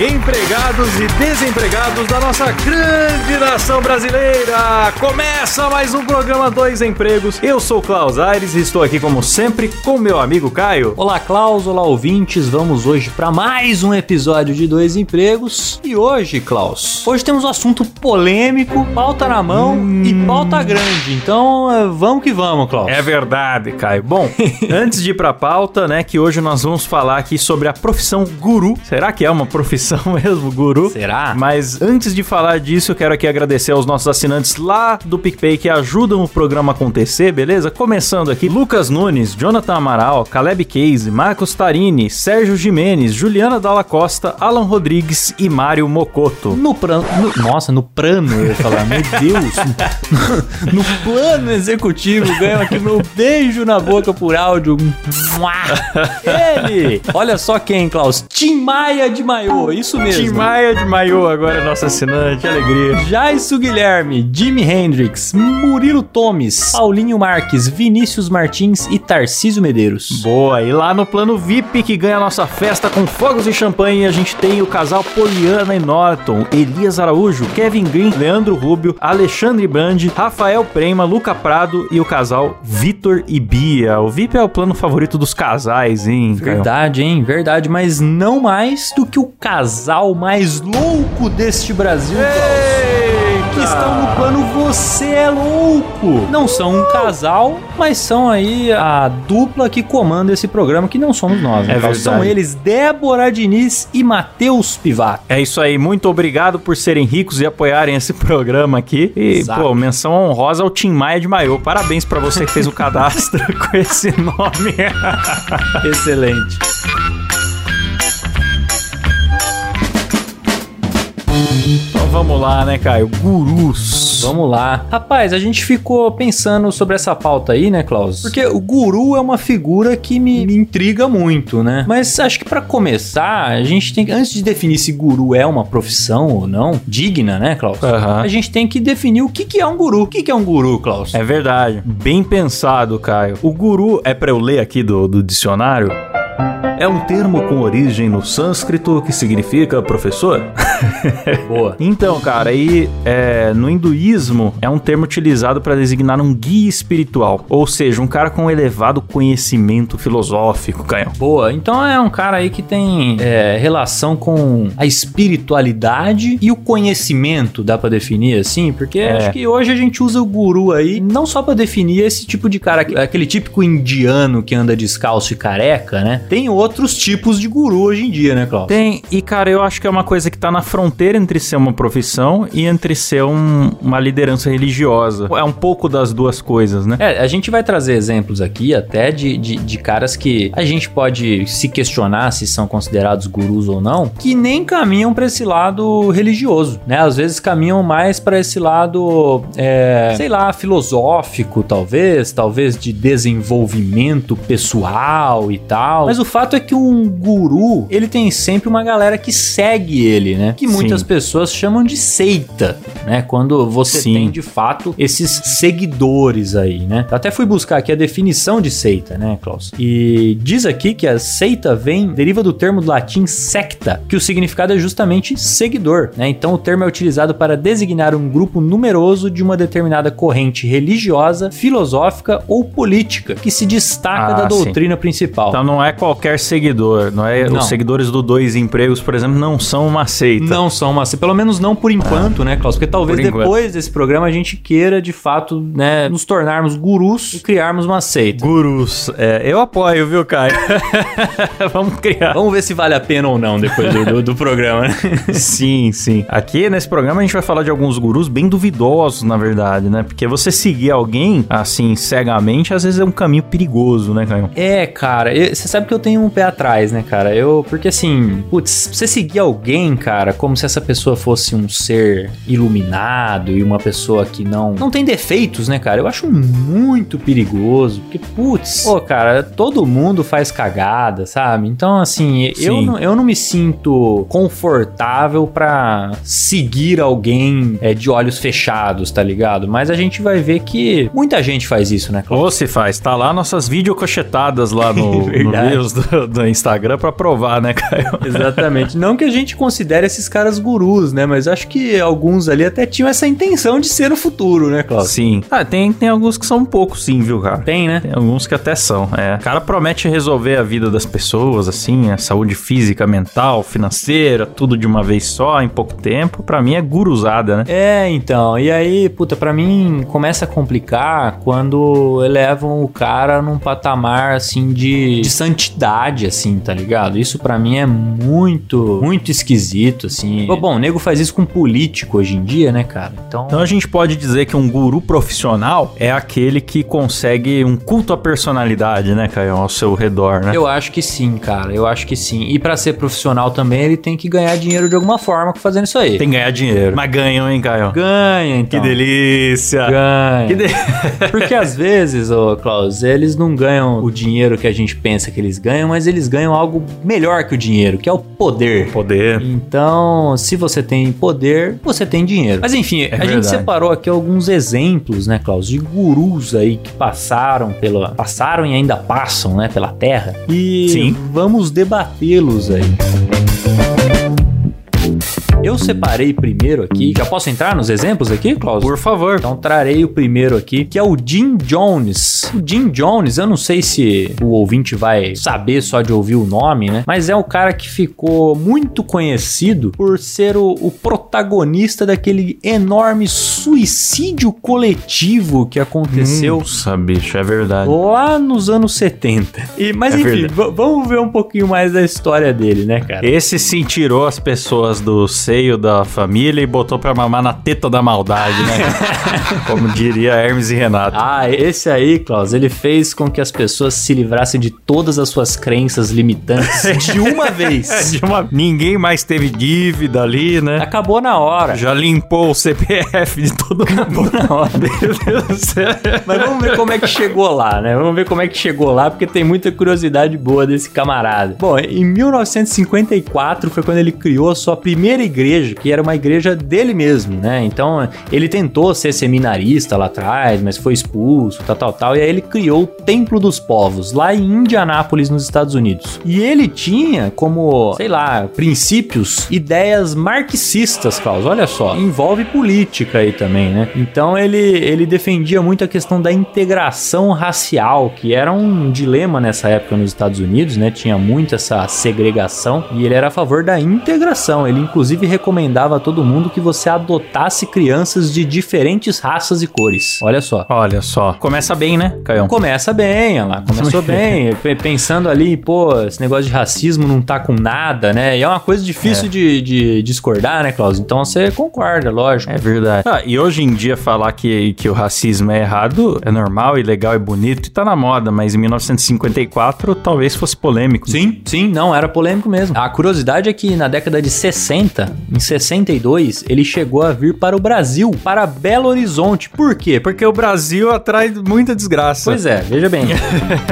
Empregados e desempregados da nossa grande nação brasileira! Começa mais um programa Dois Empregos. Eu sou Klaus Aires e estou aqui, como sempre, com meu amigo Caio. Olá, Klaus, olá, ouvintes. Vamos hoje para mais um episódio de Dois Empregos. E hoje, Klaus, hoje temos um assunto polêmico, pauta na mão e pauta grande. Então, eh, vamos que vamos, Klaus. É verdade, Caio. Bom, antes de ir pra pauta, né, que hoje nós vamos falar aqui sobre a profissão guru. Será que é uma profissão mesmo, guru? Será? Mas antes de falar disso, eu quero aqui agradecer aos nossos assinantes lá do PicPay que ajudam o programa a acontecer, beleza? Começando aqui, Lucas Nunes, Jonathan Amaral, Caleb Case, Marcos Tarini, Sérgio Jimenez, Juliana Dalla Costa, Alan Rodrigues e Mário Mocoto. No plano. Nossa, no plano, eu ia falar. Meu Deus. no, no plano executivo, ganho aqui meu beijo na boca por áudio. Ele! Olha só quem, Klaus. Tim Maia de Maiô, isso mesmo. Tim Maia de Maiô, agora é nosso assinante, que alegria. Jaisso Guilherme, Jimi Hendrix, Murilo Tomes, Paulinho Marques, Vinícius Martins e Tarcísio Medeiros. Boa, e lá no plano VIP que ganha a nossa festa com fogos e champanhe, a gente tem o casal Poliana e Norton, Elias Araújo, Kevin Green, Leandro Rubio, Alexandre Brandi, Rafael Prema, Luca Prado e o casal Vitor e Bia. O VIP é o plano favorito dos casais, hein? Verdade, hein? Verdade, mas não mais do que o casal mais louco deste Brasil, Klaus. Que estão no plano Você é Louco. Não são um casal, mas são aí a dupla que comanda esse programa, que não somos nós. né, É Klaus? São eles Débora Diniz e Matheus Pivato. É isso aí, muito obrigado por serem ricos e apoiarem esse programa aqui. E, Exato. pô, menção honrosa ao Tim Maia de Maiô. Parabéns pra você que fez o cadastro com esse nome. Excelente. Então vamos lá, né, Caio? Gurus. Vamos lá. Rapaz, a gente ficou pensando sobre essa pauta aí, né, Klaus? Porque o guru é uma figura que me, me intriga muito, né? Mas acho que pra começar, a gente tem que, antes de definir se guru é uma profissão ou não, digna, né, Klaus? Aham. A gente tem que definir o que, que é um guru. O que, que é um guru, Klaus? É verdade. Bem pensado, Caio. O guru é pra eu ler aqui do, do dicionário? É um termo com origem no sânscrito que significa professor? Boa. Então, cara, aí é, no hinduísmo é um termo utilizado para designar um guia espiritual, ou seja, um cara com elevado conhecimento filosófico, Caio. Boa, então é um cara aí que tem é, relação com a espiritualidade e o conhecimento, dá pra definir assim? Porque É. acho que hoje a gente usa o guru aí não só pra definir esse tipo de cara, aquele típico indiano que anda descalço e careca, né? Tem outros tipos de guru hoje em dia, né, Klaus? Tem, e cara, eu acho que é uma coisa que tá na fronteira entre ser uma profissão e entre ser um- uma liderança religiosa. É um pouco das duas coisas, né? É, a gente vai trazer exemplos aqui até de, de, de caras que a gente pode se questionar se são considerados gurus ou não, que nem caminham pra esse lado religioso, né? Às vezes caminham mais pra esse lado, é, sei lá, filosófico, talvez, talvez de desenvolvimento pessoal e tal. Mas o fato é que um guru, ele tem sempre uma galera que segue ele, né? Que muitas Sim. pessoas chamam de seita, né? Quando você Sim. tem de fato esses seguidores aí, né? Eu até fui buscar aqui a definição de seita, né, Klaus? E diz aqui que a seita vem deriva do termo do latim secta, que o significado é justamente seguidor, né? Então o termo é utilizado para designar um grupo numeroso de uma determinada corrente religiosa, filosófica ou política que se destaca Ah, da sim. doutrina principal. Então não é qualquer seguidor, não é? Não. Os seguidores do Dois Empregos, por exemplo, não são uma seita. Não são uma seita, pelo menos não por enquanto, né, Klaus? Porque talvez Por enquanto. depois desse programa a gente queira, de fato, né, nos tornarmos gurus e criarmos uma seita. Gurus. É, eu apoio, viu, Caio? Vamos criar. Vamos ver se vale a pena ou não depois do, do- do programa, né? Sim, sim. Aqui nesse programa a gente vai falar de alguns gurus bem duvidosos, na verdade, né? Porque você seguir alguém assim cegamente, às vezes é um caminho perigoso, né, Caio? É, cara, você sabe que eu tenho pé atrás, né, cara? Eu, porque assim, putz, você seguir alguém, cara, como se essa pessoa fosse um ser iluminado e uma pessoa que não não tem defeitos, né, cara? Eu acho muito perigoso, porque putz, pô, cara, todo mundo faz cagada, sabe? Então, assim, eu não, eu não me sinto confortável pra seguir alguém é, de olhos fechados, tá ligado? Mas a gente vai ver que muita gente faz isso, né, Cláudio? Ou se faz, tá lá nossas videocochetadas lá no, no Verdade. Reels do, do Instagram pra provar, né, Caio? Exatamente. Não que a gente considere esses caras gurus, né? Mas acho que alguns ali até tinham essa intenção de ser o futuro, né, Cláudio? Sim. Ah, tem, tem alguns que são um pouco sim, viu, cara? Tem, né? Tem alguns que até são, é. O cara promete resolver a vida das pessoas, assim, a saúde física, mental, financeira, tudo de uma vez só, em pouco tempo. Pra mim é guruzada, né? É, então. E aí, puta, pra mim começa a complicar quando elevam o cara num patamar assim de, de santidade, assim, tá ligado? Isso pra mim é muito, muito esquisito, assim. Bom, o nego faz isso com político hoje em dia, né, cara? Então. Então a gente pode dizer que um guru profissional é aquele que consegue um culto à personalidade, né, Caio, ao seu redor, né? Eu acho que sim, cara. Eu acho que sim. E pra ser profissional também, ele tem que ganhar dinheiro de alguma forma fazendo isso aí. Tem que ganhar dinheiro. Mas ganham, hein, Caio? Ganha, então. Que delícia! Ganha. Que de... Porque às vezes, ô Klaus, eles não ganham o dinheiro que a gente pensa que eles ganham, mas eles ganham algo melhor que o dinheiro, que é o poder. Poder. Então, se você tem poder, você tem dinheiro. Mas enfim, a gente verdade. separou aqui alguns exemplos, né, Klaus, de gurus aí que passaram pela, passaram e ainda passam, né, pela Terra. E Sim. vamos debatê-los aí. Eu separei primeiro aqui. Já posso entrar nos exemplos aqui, Klaus? Por favor. Então trarei o primeiro aqui, que é o Jim Jones. O Jim Jones, eu não sei se o ouvinte vai saber só de ouvir o nome, né? Mas é o cara que ficou muito conhecido por ser o, o protagonista daquele enorme suicídio coletivo que aconteceu Nossa, bicho, é verdade. lá nos anos 70. E, mas É enfim, vamos ver um pouquinho mais da história dele, né, cara? Esse sim tirou as pessoas do seio da família e botou pra mamar na teta da maldade, né? Como diria Hermes e Renato. Ah, esse aí, Klaus, ele fez com que as pessoas se livrassem de todas as suas crenças limitantes de uma vez. De uma- Ninguém mais teve dívida ali, né? Acabou na hora. Já limpou o CPF de todo mundo. na hora. Meu Deus do céu. Mas vamos ver como é que chegou lá, né? Vamos ver como é que chegou lá, porque tem muita curiosidade boa desse camarada. Bom, em 1954 foi quando ele criou a sua primeira igreja, que era uma igreja dele mesmo, né? Então, ele tentou ser seminarista lá atrás, mas foi expulso, tal, tal, tal. E aí ele criou o Templo dos Povos, lá em Indianápolis, nos Estados Unidos. E ele tinha como, sei lá, princípios, ideias marxistas, Klaus. Olha só, envolve política aí também, né? Então ele, ele defendia muito a questão da integração racial, que era um dilema nessa época nos Estados Unidos, né? Tinha muito essa segregação e ele era a favor da integração. Ele inclusive recomendava a todo mundo que você adotasse crianças de diferentes raças e cores. Olha só. Olha só. Começa bem, né, Caião? Começa bem, olha lá, começou bem, pensando ali, pô, esse negócio de racismo não tá com nada, né? E é uma coisa difícil de, de discordar, né, Klaus? Então você concorda, lógico. É verdade. Ah, e hoje em dia falar que, que o racismo é errado é normal e legal e bonito e tá na moda, mas em 1954 talvez fosse polêmico. Sim, sim, não, era polêmico mesmo. A curiosidade é que na década de 60, em 62, ele chegou a vir para o Brasil, para Belo Horizonte. Por quê? Porque o Brasil atrai muita desgraça. Pois é, veja bem.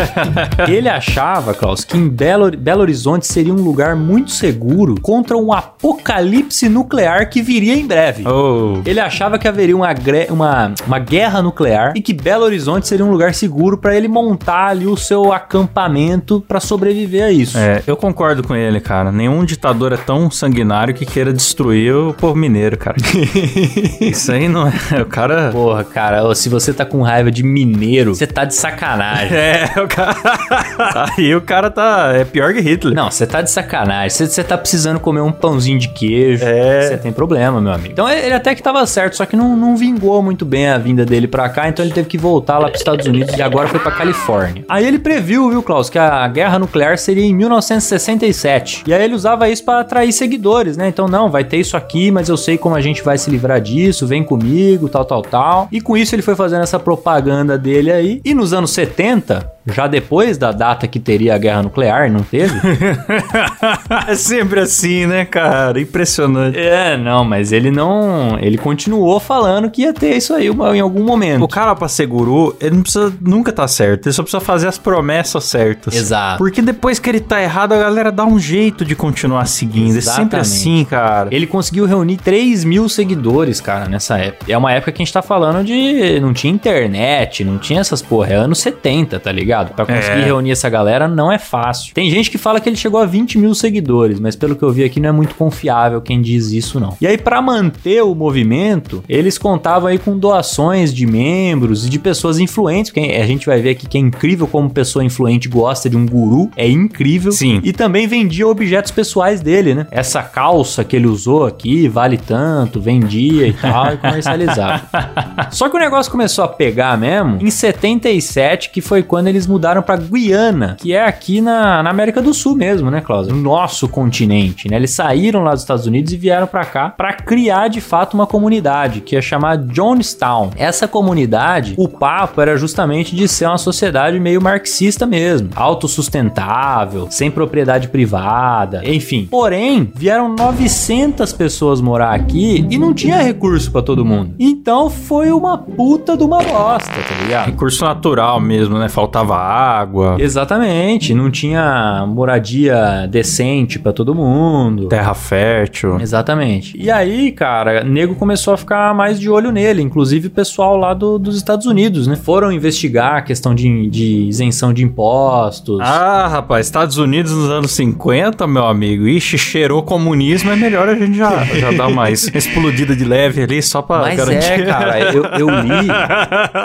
Ele achava, Klaus, que em Belo, Belo Horizonte seria um lugar muito seguro contra um apocalipse nuclear que viria em breve. Oh. Ele achava que haveria uma, uma, uma guerra nuclear e que Belo Horizonte seria um lugar seguro para ele montar ali o seu acampamento para sobreviver a isso. É, eu concordo com ele, cara. Nenhum ditador é tão sanguinário que queira destruir o povo mineiro, cara. Isso aí não é. O cara. Porra, cara, se você tá com raiva de mineiro, você tá de sacanagem. É, o cara. Aí o cara tá. É pior que Hitler. Não, você tá de sacanagem. Você- Você tá precisando comer um pãozinho de queijo. É. Você tem problema, meu amigo. Então ele até que tava certo, só que não, não vingou muito bem a vinda dele pra cá, então ele teve que voltar lá pros Estados Unidos e agora foi pra Califórnia. Aí ele previu, viu, Klaus, que a guerra nuclear seria em 1967. E aí ele usava isso pra atrair seguidores, né? Então, não, vai ter isso aqui, mas eu sei como a gente vai se livrar disso, vem comigo, tal, tal, tal. E com isso ele foi fazendo essa propaganda dele aí. E nos anos 70, já depois da data que teria a guerra nuclear, não teve? é sempre assim, né, cara? Impressionante. É, não, mas ele não. Ele continuou falando que ia ter isso aí em algum momento. O cara pra ser guru, ele não precisa nunca estar certo, ele só precisa fazer as promessas certas. Exato. Porque depois que ele tá errado, a galera dá um jeito de continuar seguindo. É sempre Exatamente. assim, cara. Ele conseguiu reunir 3 mil seguidores, cara, nessa época. É uma época que a gente tá falando de. Não tinha internet, não tinha essas porra. É anos 70, tá ligado? Pra conseguir É. reunir essa galera não é fácil. Tem gente que fala que ele chegou a 20 mil seguidores, mas pelo que eu vi aqui não é muito confiável quem diz isso, não. E aí, pra manter o movimento, eles contavam aí com doações de membros e de pessoas influentes. Porque a gente vai ver aqui que é incrível como pessoa influente gosta de um guru. É incrível. Sim. E também vendia objetos pessoais dele, né? Essa calça que ele usou aqui vale tanto, vendia e tal, e comercializava. Só que o negócio começou a pegar mesmo em 77, que foi quando eles mudaram pra Guiana, que é aqui na, na América do Sul mesmo, né, Cláudio? No nosso continente, né? Eles saíram lá dos Estados Unidos e vieram pra cá pra criar de fato uma comunidade que ia chamar Jonestown. Essa comunidade, o papo era justamente de ser uma sociedade meio marxista mesmo, autossustentável, sem propriedade privada, enfim. Porém, vieram 900 pessoas morar aqui e não tinha recurso pra todo mundo. Então foi uma puta de uma bosta, tá ligado? Recurso natural mesmo, né? Faltava água, Exatamente, não tinha moradia decente pra todo mundo. terra fértil. Exatamente. E aí, cara, nego começou a ficar mais de olho nele, inclusive o pessoal lá do- dos Estados Unidos, né? Foram investigar a questão de, de isenção de impostos. Ah, rapaz, Estados Unidos nos anos 50, meu amigo. Ixi, cheirou comunismo, é melhor a gente já, já dar uma explodida de leve ali só pra Mas garantir. é, cara, eu, eu li.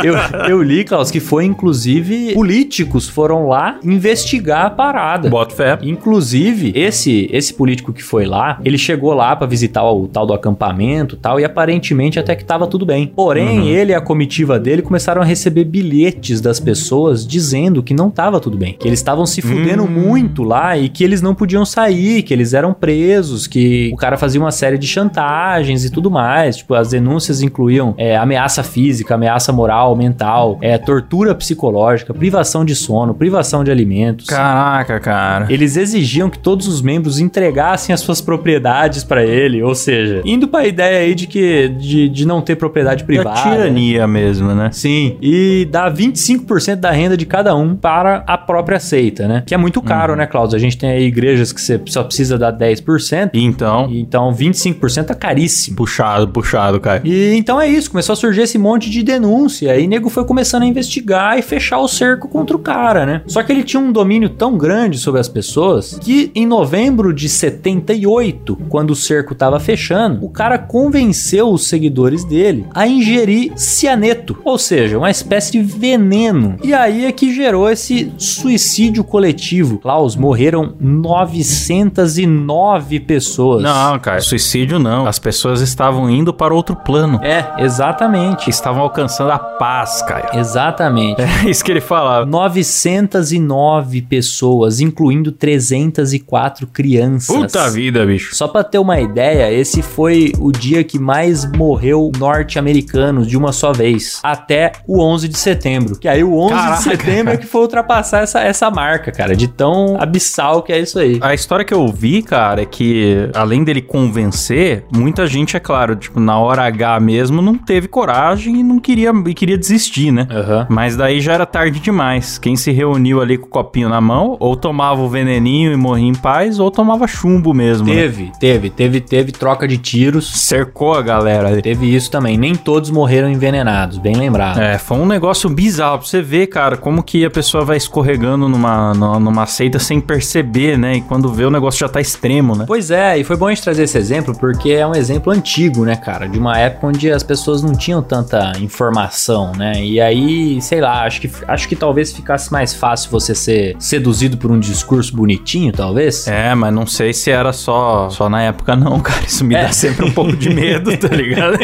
Eu, eu li, Klaus, que foi inclusive políticos foram lá investigar a parada. Bota fé. Inclusive, esse esse político que foi lá, ele chegou lá pra visitar o, tal do acampamento e tal, e aparentemente até que tava tudo bem. Porém, ele e a comitiva dele começaram a receber bilhetes das pessoas dizendo que não tava tudo bem. Que eles estavam se fudendo Hum. muito lá e que eles não podiam sair, que eles eram presos, que o cara fazia uma série de chantagens e tudo mais. Tipo, as denúncias incluíam é, ameaça física, ameaça moral, mental, é, tortura psicológica, privação de sono, privação de alimentos. Caraca, cara. Eles exigiam que todos os membros entregassem as suas propriedades pra ele, ou seja, indo pra ideia aí de que de, de não ter propriedade privada. tirania mesmo, né? Sim, e dá 25% da renda de cada um para a própria seita, né? Que é muito caro, né, Cláudio? A gente tem aí igrejas que você só precisa dar 10%, Então, e então 25% é caríssimo. puxado, puxado, cara. E então é isso, começou a surgir esse monte de denúncia. E nego foi começando a investigar e fechar o cerco contra o cara, né? Só que ele tinha um domínio tão grande sobre as pessoas que em novembro de 78, quando o cerco tava fechando, o cara convenceu os seguidores dele a ingerir cianeto, ou seja, uma espécie de veneno. E aí é que gerou esse suicídio coletivo. Klaus, morreram 909 pessoas. Não, cara, suicídio não. As pessoas estavam indo para outro plano. É, exatamente. Estavam alcançando a paz, cara. Exatamente. É isso que ele falava. 909 pessoas, incluindo 304 crianças. Puta vida, bicho. Só pra ter uma ideia, esse foi o dia que mais morreu norte-americanos de uma só vez. Até o 11 de setembro. Que aí o 11 Caraca, de setembro é que foi ultrapassar essa, essa marca, cara. De tão abissal que é isso aí. A história que eu vi, cara, é que além dele convencer, muita gente, é claro, tipo, na hora H mesmo, não teve coragem e não queria, e queria desistir, né? Aham. Mas daí já era tarde demais. Quem se reuniu ali com o copinho na mão, ou tomava o veneninho e morria em paz, ou tomava chumbo mesmo. né? Teve, teve, teve, teve troca de tiros. Cercou a galera ali. Teve isso também. Nem todos morreram envenenados, bem lembrado. É, foi um negócio bizarro pra você ver, cara, como que a pessoa vai escorregando numa, numa, numa seita sem perceber, né? E quando vê o negócio já tá extremo, né? Pois é, e foi bom a gente trazer esse exemplo porque é um exemplo antigo, né, cara? De uma época onde as pessoas não tinham tanta informação, né? E aí, sei lá, acho que, acho que talvez ficasse mais fácil você ser seduzido por um discurso bonitinho, talvez. É, mas não sei se era só, só na época, não, cara. Isso me É. dá sempre um pouco de medo, tá ligado?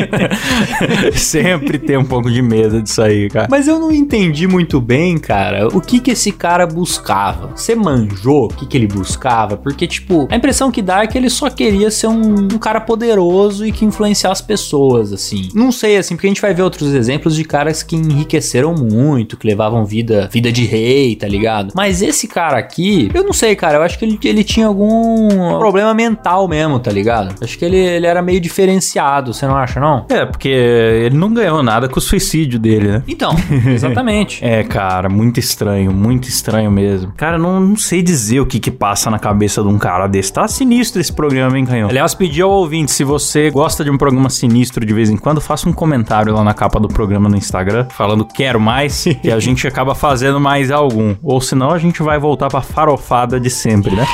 sempre tem um pouco de medo disso aí, cara. Mas eu não entendi muito bem, cara, o que que esse cara buscava. Você manjou o que que ele buscava? Porque, tipo, a impressão que dá é que ele só queria ser um, um cara poderoso e que influenciasse as pessoas, assim. Não sei, assim, porque a gente vai ver outros exemplos de caras que enriqueceram muito, que levavam vida vida, vida de rei, tá ligado? Mas esse cara aqui, eu não sei, cara, eu acho que ele, ele tinha algum problema mental mesmo, tá ligado? Acho que ele, ele era meio diferenciado, você não acha, não? É, porque ele não ganhou nada com o suicídio dele, né? Então, exatamente. É, cara, muito estranho, muito estranho mesmo. Cara, não, não sei dizer o que que passa na cabeça de um cara desse. Tá sinistro esse programa, hein, Canhão? Aliás, pedi ao ouvinte, se você gosta de um programa sinistro de vez em quando, faça um comentário lá na capa do programa no Instagram, falando quero mais, e a gente acaba fazendo mais algum. Ou senão a gente vai voltar pra farofada de sempre, né?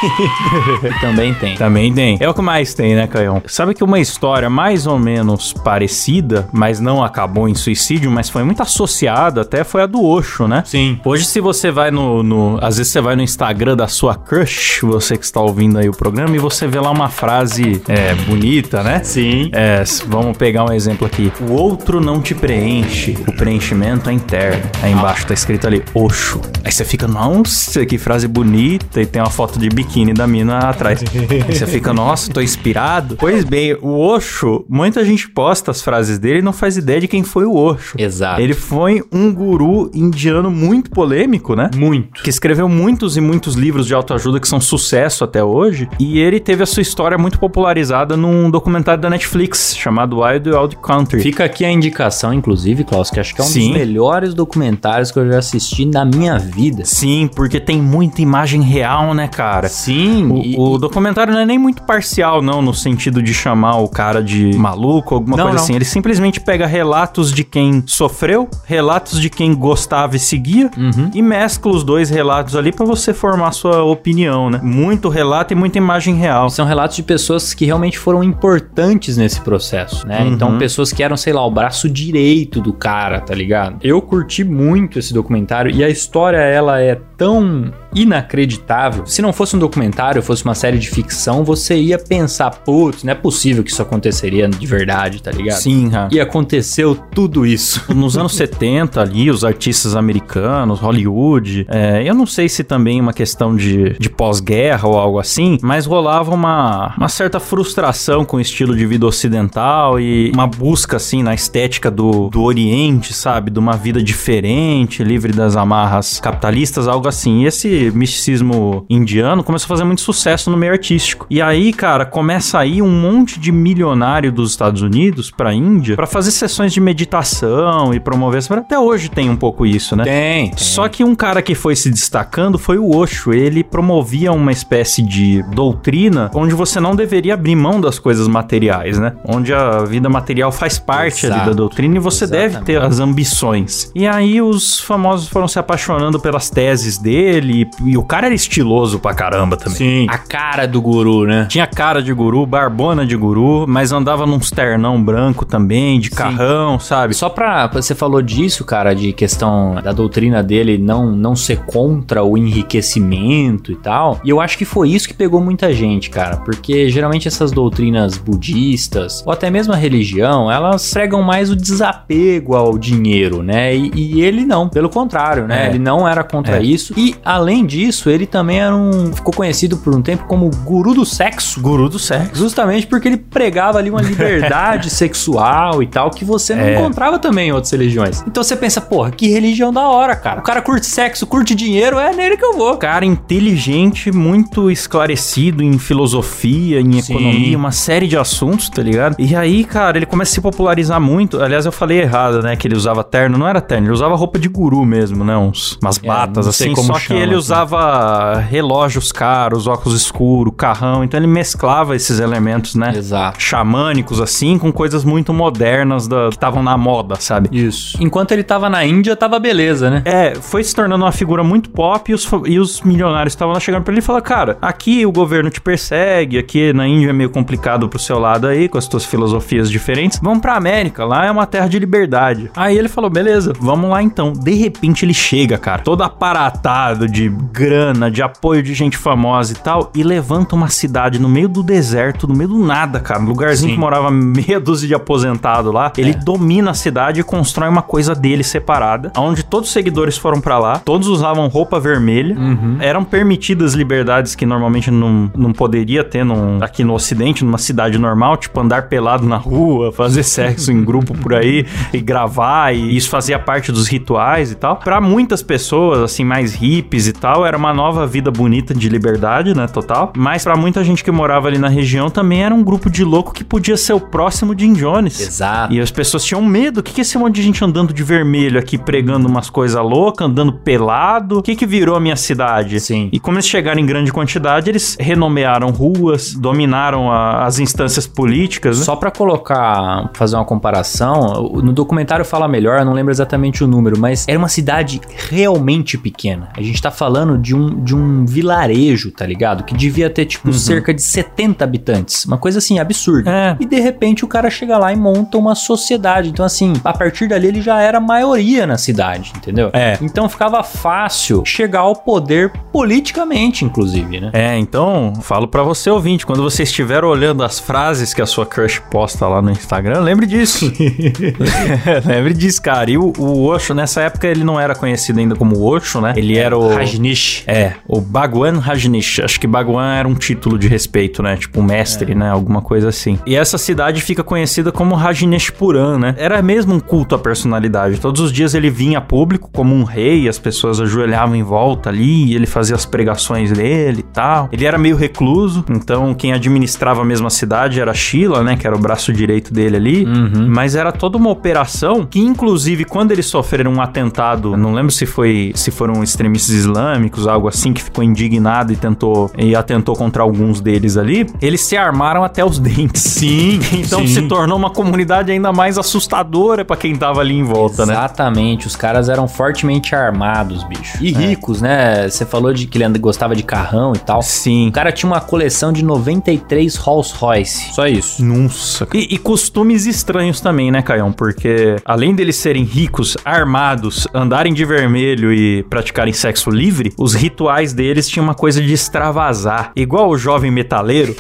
Também tem. Também tem. É o que mais tem, né, Caião? Sabe que uma história mais ou menos parecida, mas não acabou em suicídio, mas foi muito associada até, foi a do Osho, né? Sim. Hoje, se você vai no, no- Às vezes você vai no Instagram da sua crush, você que está ouvindo aí o programa, e você vê lá uma frase é, bonita, né? Sim. É, vamos pegar um exemplo aqui. O outro não te preenche, o preenchimento é interno. Aí embaixo tá escrito ali, Oxo. Aí você fica, nossa, que frase bonita, e tem uma foto de biquíni da mina atrás. Aí você fica, nossa, tô inspirado. Pois bem, o Oxo, muita gente posta as frases dele e não faz ideia de quem foi o Oxo. Exato. Ele foi um guru indiano muito polêmico, né? Muito. que escreveu muitos e muitos livros de autoajuda que são sucesso até hoje, e ele teve a sua história muito popularizada num documentário da Netflix chamado Wild Wild Country. Fica aqui a indicação, inclusive, Klaus, que acho que é um Sim. dos melhores documentários que eu já assisti na minha vida. Sim, porque tem muita imagem real, né, cara? Sim. O, e- o documentário não é nem muito parcial, não, no sentido de chamar o cara de maluco, alguma Não, coisa não. assim. Ele simplesmente pega relatos de quem sofreu, relatos de quem gostava e seguia, Uhum. e mescla os dois relatos ali pra você formar sua opinião, né? Muito relato e muita imagem real. São relatos de pessoas que realmente foram importantes nesse processo, né? Uhum. Então, pessoas que eram, sei lá, o braço direito do cara, tá ligado? Eu curti muito esse documentário e a história, ela é tão inacreditável. Se não fosse um documentário, fosse uma série de ficção, você ia pensar, putz, não é possível que isso aconteceria de verdade, tá ligado? Sim, cara. E aconteceu tudo isso. Nos anos 70 ali, os artistas americanos, Hollywood, é, eu não sei se também uma questão de, de pós-guerra ou algo assim, mas rolava uma, uma certa frustração com o estilo de vida ocidental e uma busca, assim, na estética do, do Oriente, sabe? De uma vida diferente, livre das amarras capitalistas, algo assim. E esse misticismo indiano começou a fazer muito sucesso no meio artístico. E aí, cara, começa aí um monte de milionário dos Estados Unidos pra Índia pra fazer sessões de meditação e promover. Até hoje tem um pouco isso, né? Tem. Só que um cara que foi se destacando foi o Osho. Ele promovia uma espécie de doutrina onde você não deveria abrir mão das coisas materiais, né? Onde a vida material faz parte ali da Exato. doutrina e você deve Exatamente. ter as ambições. E aí os famosos foram se apaixonando pelas teses dele e, e o cara era estiloso pra caramba também. Sim. A cara do guru, né? Tinha cara de guru, barbona de guru, mas andava num ternão branco também, de carrão, sabe? Só pra. Você falou disso, cara, de questão da doutrina dele não, não ser contra o enriquecimento e tal. E eu acho que foi isso que pegou muita gente, cara. Porque geralmente essas doutrinas budistas, ou até mesmo a religião, elas pregam mais o desapego ao dinheiro, né? E, e ele não, pelo contrário, né? É. Ele não era contra É. isso. E além disso, ele também era um. ficou conhecido por um tempo como guru do sexo. Guru do sexo. Justamente porque ele pregava ali uma liberdade sexual e tal que você não É. encontrava também em outras religiões. Então você pensa, porra, que religião da hora, cara. O cara curte sexo, curte dinheiro, é nele que eu vou. Cara inteligente, muito esclarecido em filosofia, em Sim. economia, uma série de assuntos, tá ligado? E aí, cara, ele começa a se popularizar muito. Aliás, eu falei errado, né? Que ele usava terno. Não era terno, ele usava roupa de guru mesmo, né? Uns, umas batas não sei assim. como Só chama, que ele assim. Usava relógios caros, óculos escuros, carrão. Então ele mesclava esses elementos, né? Exato. Xamânicos, assim, com coisas muito modernas da, que estavam na moda, sabe? Isso. Enquanto ele tava na Índia, tava beleza, né? É, foi se tornando uma figura muito pop e os, e os milionários estavam lá chegando pra ele e falaram, cara, aqui o governo te persegue, aqui na Índia é meio complicado pro seu lado aí, com as tuas filosofias diferentes, vamos pra América, lá é uma terra de liberdade. Aí ele falou, beleza, vamos lá então. De repente ele chega, cara, todo aparatado de grana, de apoio de gente famosa e tal, e levanta uma cidade no meio do deserto, no meio do nada, cara. Um lugarzinho Sim. que morava meia dúzia de aposentado lá. Ele É. domina a cidade e constrói uma coisa dele separada, onde todos os seguidores foram pra lá, todos usavam roupa vermelha, Uhum. eram permitidas liberdades que normalmente não, não poderia ter num- aqui no ocidente, numa cidade normal, tipo andar pelado na rua, fazer sexo em grupo por aí e gravar, e isso fazia parte dos rituais e tal. Pra muitas pessoas, assim, mais hippies e tal, era uma nova vida bonita de liberdade, né, total. Mas pra muita gente que morava ali na região também era um grupo de louco que podia ser o próximo Jim Jones. Exato. E as pessoas tinham medo. O que, que é esse monte de gente andando de vermelho aqui, pregando umas coisas loucas, andando pelado? O que, que virou a minha cidade? Sim. E como eles chegaram em grande quantidade, eles renomearam ruas, dominaram a- as instâncias políticas, né? Só pra colocar, fazer uma comparação, no documentário fala melhor, eu não lembro exatamente o número, mas era uma cidade realmente pequena. A gente tá falando de um, de um vilarejo, tá ligado? Que devia ter, tipo, cerca de 70 habitantes. Uma coisa assim, absurda. É. E de repente o cara chega lá e monta uma sociedade. Então, assim, a partir dali ele já era maioria na cidade, entendeu? É. Então ficava fácil chegar ao poder politicamente, inclusive, né? É, então, falo pra você, ouvinte, quando você estiver olhando as frases que a sua crush posta lá no Instagram, lembre disso. lembre disso, cara. E o, o Osho, nessa época, ele não era conhecido ainda como Osho, né? Ele era o... Rajnish. É, o Bhagwan Rajneesh. Acho que Bhagwan era um título de respeito, né? Tipo, mestre, né? Alguma coisa assim. E essa cidade fica conhecida como Rajneeshpuram, né? Era mesmo um culto à personalidade. Todos os dias ele vinha a público como um rei, as pessoas ajoelhavam em volta ali, e ele fazia as pregações dele e tal. Ele era meio recluso, então quem administrava a mesma cidade era Sheila, né? Que era o braço direito dele ali. Mas era toda uma operação que, inclusive, quando eles sofreram um atentado, não lembro se foi se foram extremistas islâmicos, algo assim, que ficou indignado e tentou e atentou contra alguns deles ali, eles se armaram até os dentes. Sim, então sim. se tornou uma comunidade ainda mais assustadora pra quem tava ali em volta, né? Exatamente, os caras eram fortemente armados, bicho. E ricos, né? Você falou de que ele gostava de carrão e tal. Sim. O cara tinha uma coleção de 93 Rolls Royce. Só isso. Nossa. E, e costumes estranhos também, né, Caião? Porque além deles serem ricos, armados, andarem de vermelho e praticarem sexo livre, os rituais deles tinham uma coisa de extravasar. Igual o jovem metaleiro.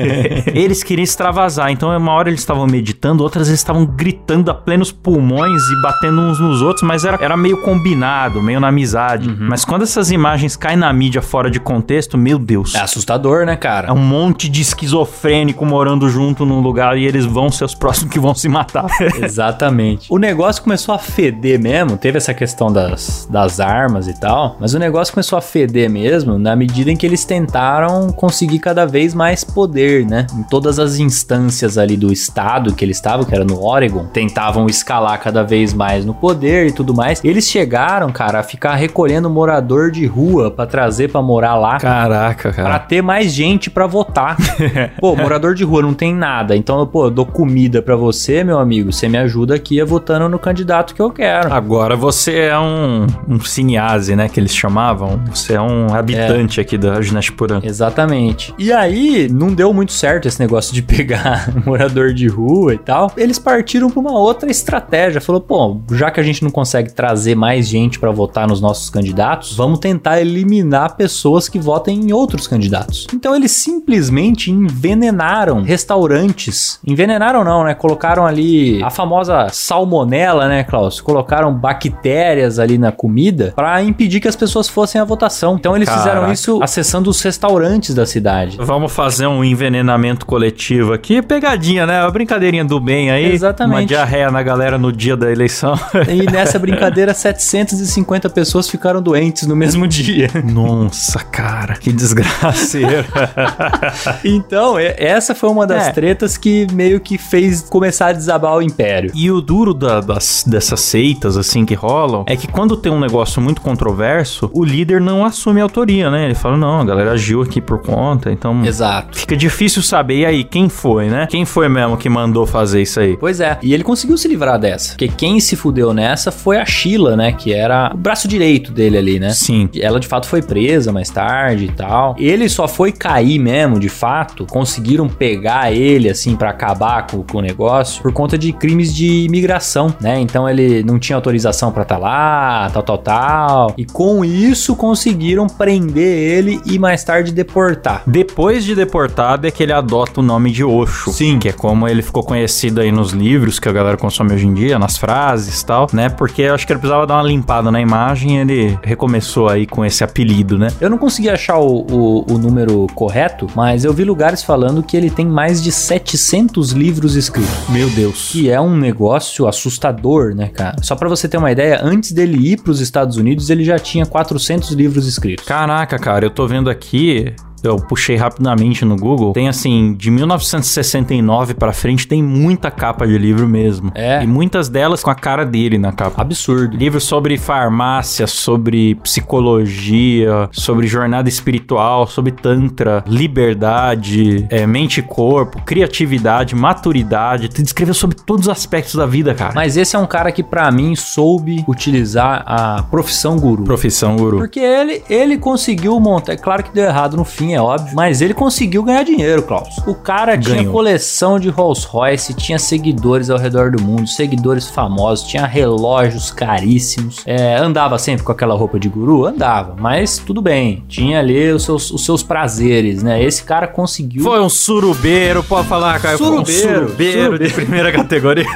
eles queriam extravasar. Então, uma hora eles estavam meditando, outras eles estavam gritando a plenos pulmões e batendo uns nos outros, mas era, era meio combinado, meio na amizade. Mas quando essas imagens caem na mídia fora de contexto, meu Deus. É assustador, né, cara? É um monte de esquizofrênico morando junto num lugar e eles vão ser os próximos que vão se matar. Exatamente. O negócio começou a feder mesmo, teve essa questão das, das armas e tal, mas o negócio começou a feder mesmo na medida em que eles tentaram conseguir cada vez mais poder, né? Em todas as instâncias ali do estado que eles estavam, que era no Oregon, tentavam escalar cada vez mais no poder e tudo mais. Eles chegaram, cara, a ficar recolhendo morador de rua pra trazer pra morar lá. Caraca, Pra ter mais gente pra votar. pô, morador de rua não tem nada. Então, pô, eu dou comida pra você, meu amigo. Você me ajuda aqui a votando no candidato que eu quero. Agora você é um, um cinease, né? Que eles chamavam. Você é um habitante aqui da Rajneshpuram. Exatamente. E aí, não deu muito certo esse negócio de pegar morador de rua e tal. Eles partiram pra uma outra estratégia. Falou, pô, já que a gente não consegue trazer mais gente pra votar nos nossos candidatos, vamos tentar eliminar pessoas que votem em outros candidatos. Então eles simplesmente envenenaram restaurantes. Envenenaram não, né? Colocaram ali a famosa salmonela, né, Klaus? Colocaram bactérias ali na comida pra impedir que as pessoas fossem à votação. Então eles fizeram Caraca. isso acessando os restaurantes da cidade. Vamos fazer um envenenamento coletivo aqui. Pegadinha, né? Uma brincadeirinha do bem aí. Exatamente. Uma diarreia na galera no dia da eleição. E nessa brincadeira, 750 pessoas ficaram doentes no mesmo dia. Nossa, cara. Que desgraceira. Então, e- essa foi uma das É. tretas que meio que fez começar a desabar o império. E o duro da- das, dessas seitas, assim, que rolam, é que quando tem um negócio muito controverso, o líder não assume a autoria, né? Ele fala, não, a galera agiu aqui por conta, então... Exato. Fica difícil saber, e aí, quem foi, né? Quem foi mesmo que mandou fazer isso aí? Pois é, e ele conseguiu se livrar dessa. Porque quem se fudeu nessa foi a Sheila, né? Que era o braço direito dele ali, né? Sim. Ela de fato foi presa mais tarde e tal. Ele só foi cair mesmo, de fato. Conseguiram pegar ele, assim, pra acabar com, com o negócio por conta de crimes de imigração, né? Então ele não tinha autorização pra estar lá, tal, tal, tal. E com isso isso conseguiram prender ele e mais tarde deportar. Depois de deportado é que ele adota o nome de Osho. Sim. Que é como ele ficou conhecido aí nos livros que a galera consome hoje em dia, nas frases e tal, né? Porque eu acho que ele precisava dar uma limpada na imagem e ele recomeçou aí com esse apelido, né? Eu não consegui achar o, o, o número correto, mas eu vi lugares falando que ele tem mais de 700 livros escritos. Meu Deus. Que é um negócio assustador, né, cara? Só pra você ter uma ideia, antes dele ir pros Estados Unidos, ele já tinha 400 livros escritos. Caraca, cara, eu tô vendo aqui. Eu puxei rapidamente no Google. Tem assim, de 1969 pra frente, tem muita capa de livro mesmo. É. E muitas delas com a cara dele na capa. Absurdo. Livros sobre farmácia, sobre psicologia, sobre jornada espiritual, sobre tantra, liberdade, é, mente e corpo, criatividade, maturidade. Te descreveu sobre todos os aspectos da vida, cara. Mas esse é um cara que, pra mim, soube utilizar a profissão guru. Profissão guru. Porque ele, ele conseguiu montar. É claro que deu errado no fim, é óbvio. Mas ele conseguiu ganhar dinheiro, Klaus. O cara tinha Ganhou. coleção de Rolls Royce, tinha seguidores ao redor do mundo, seguidores famosos, tinha relógios caríssimos. É, andava sempre com aquela roupa de guru? Andava. Mas tudo bem. Tinha ali os seus, os seus prazeres, né? Esse cara conseguiu. Foi um surubeiro, pode falar, Caio. Foi um Surubeiro, surubeiro, surubeiro. de primeira categoria.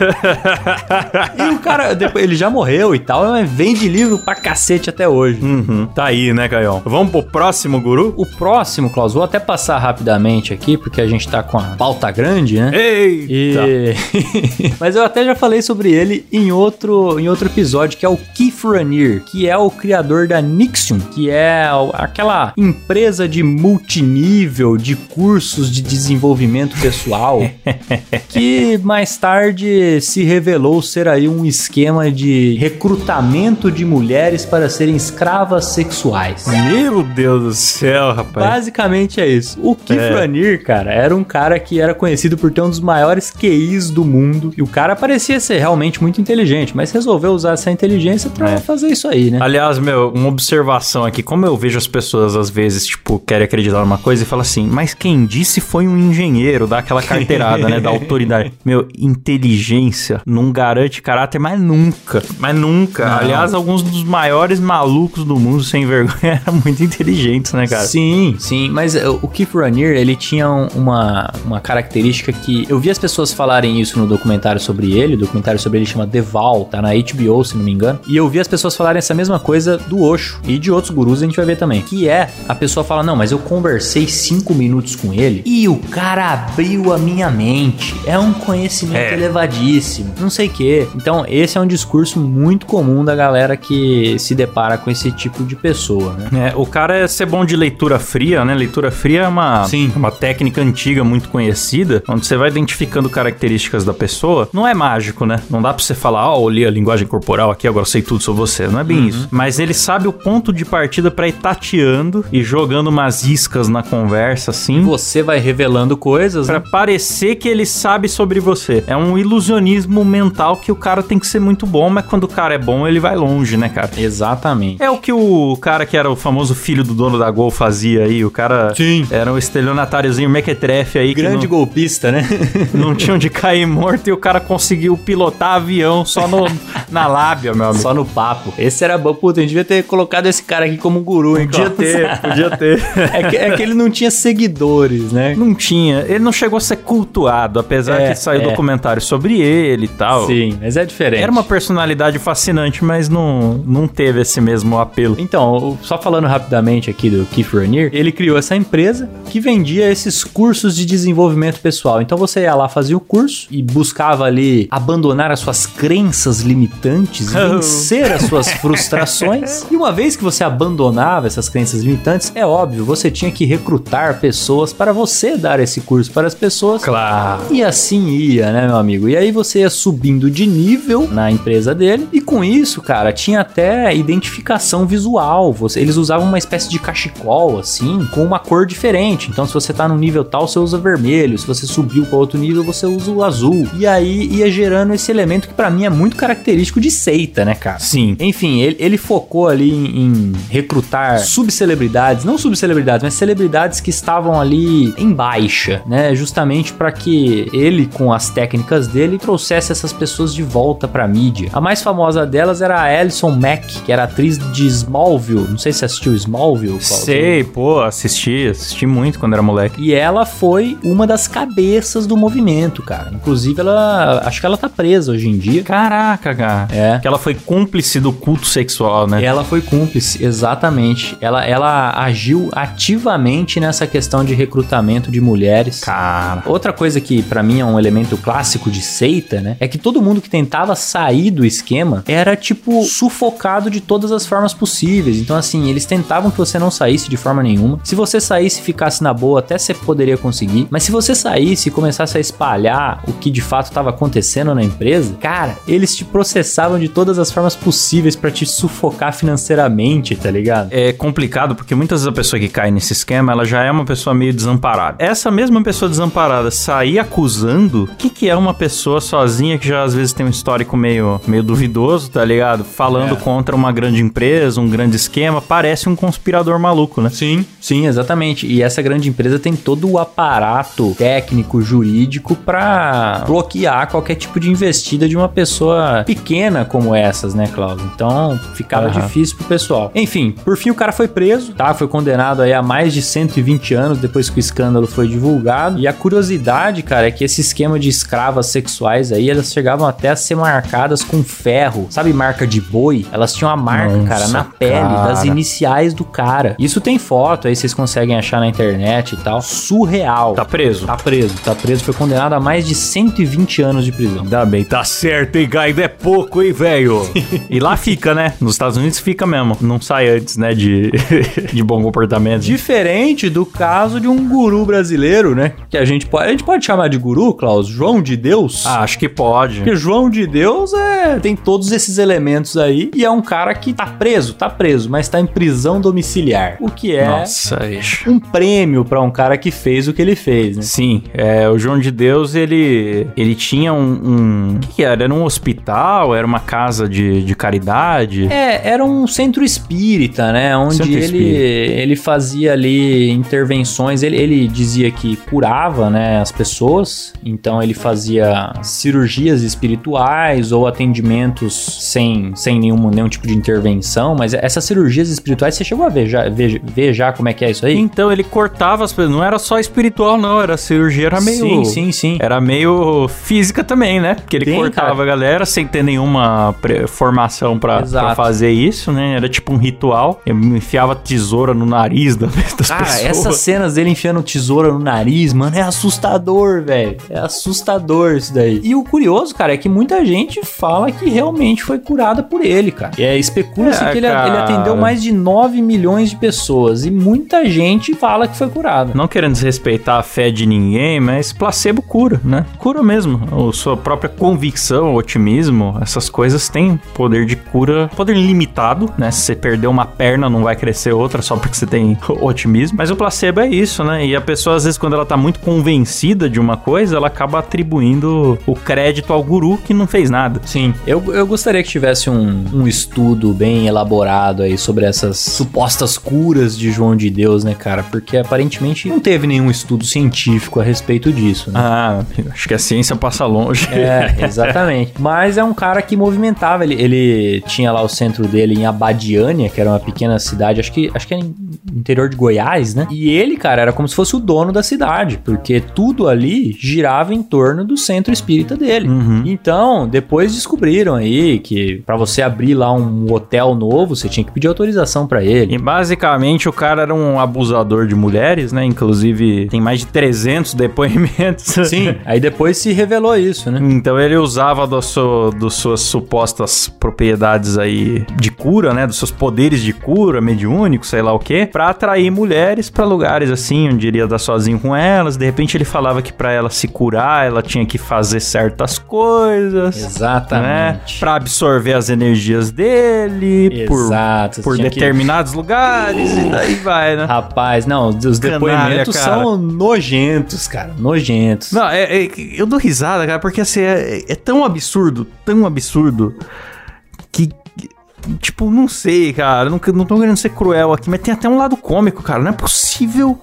E o cara, depois, ele já morreu e tal, mas vende livro pra cacete até hoje. Uhum, tá aí, né, Caio? Vamos pro próximo guru? O próximo, Klaus, vou até passar rapidamente aqui, porque a gente tá com a pauta grande, né? Ei! E... Mas eu até já falei sobre ele em outro, em outro episódio, que é o Keith Raniere, que é o criador da Nixion, que é aquela empresa de multinível de cursos de desenvolvimento pessoal, que mais tarde se revelou ser aí um esquema de recrutamento de mulheres para serem escravas sexuais. Meu Deus do céu, rapaz. Basicamente é isso. O Keith É. Cara, era um cara que era conhecido por ter um dos maiores QIs do mundo. E o cara parecia ser realmente muito inteligente, mas resolveu usar essa inteligência pra É. fazer isso aí, né? Aliás, meu, uma observação aqui. Como eu vejo as pessoas, às vezes, tipo, querem acreditar numa coisa e falam assim, mas quem disse foi um engenheiro, dá aquela carteirada, né, da autoridade. Meu, inteligência não garante caráter, mas nunca. Mas nunca. Não. Aliás, alguns dos maiores malucos do mundo sem vergonha eram muito inteligentes, né, cara? Sim, sim, mas uh, o Keith Raniere, ele tinha um- uma, uma característica que eu vi as pessoas falarem isso no documentário sobre ele, o documentário sobre ele chama The Val, tá na HBO, se não me engano, e eu vi as pessoas falarem essa mesma coisa do Osho e de outros gurus a gente vai ver também, que é, a pessoa fala, não, mas eu conversei cinco minutos com ele e o cara abriu a minha mente, é um conhecimento É. elevadíssimo, não sei o que. Então, esse é um discurso muito comum da galera que se depara com esse tipo de pessoa, né? É, o cara é ser bom de leitura fria, né? Leitura fria é uma, Sim. uma técnica antiga muito conhecida, onde você vai identificando características da pessoa. Não é mágico, né? Não dá pra você falar, ó, olhei a linguagem corporal aqui, agora sei tudo sobre você. Não é bem isso. Mas ele sabe o ponto de partida pra ir tateando e jogando umas iscas na conversa, assim. Você vai revelando coisas, Pra né? parecer que ele sabe sobre você. É um ilusionismo mental que o cara tem que ser muito bom, mas quando o cara é bom, ele vai longe, né, cara? Exatamente. É o que o cara que era o famoso filho do dono da Gol fazia aí. O cara Sim. era um estelionatáriozinho mequetrefe aí Grande que golpista, né? não, não tinha onde cair morto e o cara conseguiu pilotar avião só no, na lábia, meu amigo. Só no papo. Esse era bom. Puta, a gente devia ter colocado esse cara aqui como guru, hein? Podia ter, podia ter. É que, é que ele não tinha seguidores, né? Não tinha, ele não chegou a ser cultuado, apesar É, que saiu é. documentário sobre ele e tal. Sim, mas é diferente. Era uma personalidade fascinante, mas não, não teve esse mesmo apelo. Então, só falando rapidamente aqui do Keith Raniere, ele criou essa empresa que vendia esses cursos de desenvolvimento pessoal. Então você ia lá, fazia o curso e buscava ali abandonar as suas crenças limitantes, Oh. vencer as suas frustrações. E uma vez que você abandonava essas crenças limitantes, é óbvio, você tinha que recrutar pessoas para você dar esse curso para as pessoas. Claro. E assim ia, né, meu amigo? E aí você ia subindo de nível na empresa dele. E com isso, cara, tinha até identificação visual. Você- eles usavam uma espécie de cachecol, assim, com uma cor diferente. Então, se você tá no nível tal, você usa vermelho. Se você subiu para outro nível, você usa o azul. E aí ia gerando esse elemento que para mim é muito característico de seita, né, cara? Sim. Enfim, ele, ele focou ali em, em recrutar subcelebridades, não subcelebridades, mas celebridades que estavam ali em baixa, né? Justamente para que ele, com as técnicas dele, trouxesse essas pessoas de volta pra mídia. A mais famosa delas era a Alison Mack, que era atriz de Smallville. Não sei se assistiu Smallville. Sei, pô, assisti, assisti muito quando era moleque. E ela foi uma das cabeças do movimento, cara. Inclusive, ela. Acho que ela tá presa hoje em dia. Caraca, cara. É. Que ela foi cúmplice do culto sexual, né? Ela foi cúmplice, exatamente. Ela, ela agiu ativamente nessa questão de recrutamento de mulheres. Cara. Outra coisa que pra mim é um elemento clássico de seita, né? É que todo mundo que tentava sair do esquema era tipo sufocado de todas as formas possíveis. Então assim, eles tentavam que você não saísse de forma nenhuma. Se você saísse e ficasse na boa, até você poderia conseguir. Mas se você saísse e começasse a espalhar o que de fato estava acontecendo na empresa, cara, eles te processavam de todas as formas possíveis pra te sufocar financeiramente, tá ligado? É complicado porque muitas vezes a pessoa que cai nesse esquema, ela já é uma pessoa meio desamparada. Essa mesma pessoa desamparada sair acusando, o que, que é uma pessoa sozinha que já às vezes tem um histórico meio, meio duvidoso, tá ligado? Falando É. contra uma grande empresa, um grande esquema, parece um conspirador maluco, né? Sim, sim, exatamente. E essa grande empresa tem todo o aparato técnico, jurídico pra bloquear qualquer tipo de investida de uma pessoa pequena como essas, né, Cláudio? Então ficava Aham. difícil pro pessoal. Enfim, por fim o cara foi preso, tá? Foi condenado aí a mais de 120 anos depois que o escândalo foi divulgado. E a curiosidade, cara, é que esse esquema de escravas sexuais aí, elas chegavam até a ser marcadas com ferro. Sabe marca de boi? Elas tinham a marca, Nossa, cara, na pele cara. das iniciais do cara. Isso tem foto, aí vocês conseguem achar na internet e tal. Surreal. Tá preso. Tá preso, tá preso. Foi condenado a mais de 120 anos de prisão. Ainda bem, tá certo, hein, Gaido? É pouco, hein, velho? e lá fica, né? Nos Estados Unidos fica mesmo. Não sai antes, né, de, de bom comportamento. Diferente do caso de um guru brasileiro, né? Que a gente pode, a gente pode chamar de guru, Klaus, João de Deus. Ah, acho que pode. Porque João de Deus é tem todos esses elementos aí e é um cara que tá preso, tá preso, mas tá em prisão domiciliar. O que é Nossa, um prêmio pra um cara que fez o que ele fez, né? Sim, é, o João de Deus, ele, ele tinha um, um... O que, que era? Era um hospital? Era uma casa de, de caridade? É, era um centro espírita, né? Onde Centro ele, espírita. ele fazia ali intervenções. Ele, ele dizia que curava, né, as pessoas. Então ele fazia cirurgias espirituais ou atendimentos sem, sem nenhum, nenhum tipo de intervenção. Mas essas cirurgias espirituais, você chegou a ver já, ver, ver já como é que é isso aí? Então ele cortava as pessoas. Não era só espiritual, não. Era cirurgia, era meio. Sim, sim, sim. Era meio física também, né? Porque ele cortava cara. a galera sem ter nenhuma formação pra, pra fazer isso, né? Era tipo um ritual. Eu enfiava tesoura no nariz da- das Cara, pessoas. essas cenas dele enfiando tesoura no nariz, mano, é assustador, velho. É assustador isso daí. E o curioso, cara, é que muita gente fala que realmente foi curada por ele, cara. E é, especula-se É, que ele, cara. ele atendeu mais de 9 milhões de pessoas. E muita gente fala que foi curada. Não querendo desrespeitar a fé de ninguém, mas placebo cura, né? Cura mesmo. A sua própria convicção, otimismo, essas coisas têm poder de cura, poder limitado, né? Se você perder uma perna, não vai crescer outra só porque você tem otimismo. Mas o placebo é isso, né? E a pessoa, às vezes, quando ela tá muito convencida de uma coisa, ela acaba atribuindo o crédito ao guru que não fez nada. Sim, eu, eu gostaria que tivesse um, um estudo bem elaborado aí sobre essas supostas curas de João de Deus, né, cara? Porque aparentemente não teve nenhum estudo científico a respeito disso, né? Ah, acho que a ciência passa longe. É, exatamente. Mas é um cara que movimentava. Ele, ele tinha lá o centro dele em Abadiânia, que era uma pequena cidade, acho que, acho que é no interior de Goiás, né? E ele, cara, era como se fosse o dono da cidade, porque tudo ali girava em torno do centro espírita dele. Uhum. Então, depois descobriram aí que pra você abrir lá um hotel novo, você tinha que pedir autorização pra ele. E basicamente o cara era um abusador de mulheres, né? Inclusive tem mais de 300 depoimentos. Sim, aí depois se revelou isso, né? Então ele usava do seu, dos suas supostas propriedades aí de cura, né? Dos seus poderes de cura, mediúnico, sei lá o quê, pra atrair mulheres pra lugares assim, onde iria dar sozinho com elas. De repente ele falava que pra ela se curar, ela tinha que fazer certas coisas. Né? Exatamente. Pra absorver as energias dele, por Exato. por que- determinados lugares e daí vai, né? Né? Rapaz, não, os Canalha, depoimentos cara. são nojentos, cara. Nojentos. Não, é, é- eu dou risada, cara, porque assim, é, é tão absurdo, tão absurdo, que. que- Tipo, não sei, cara. Não, não tô querendo ser cruel aqui, mas tem até um lado cômico, cara. Não é possível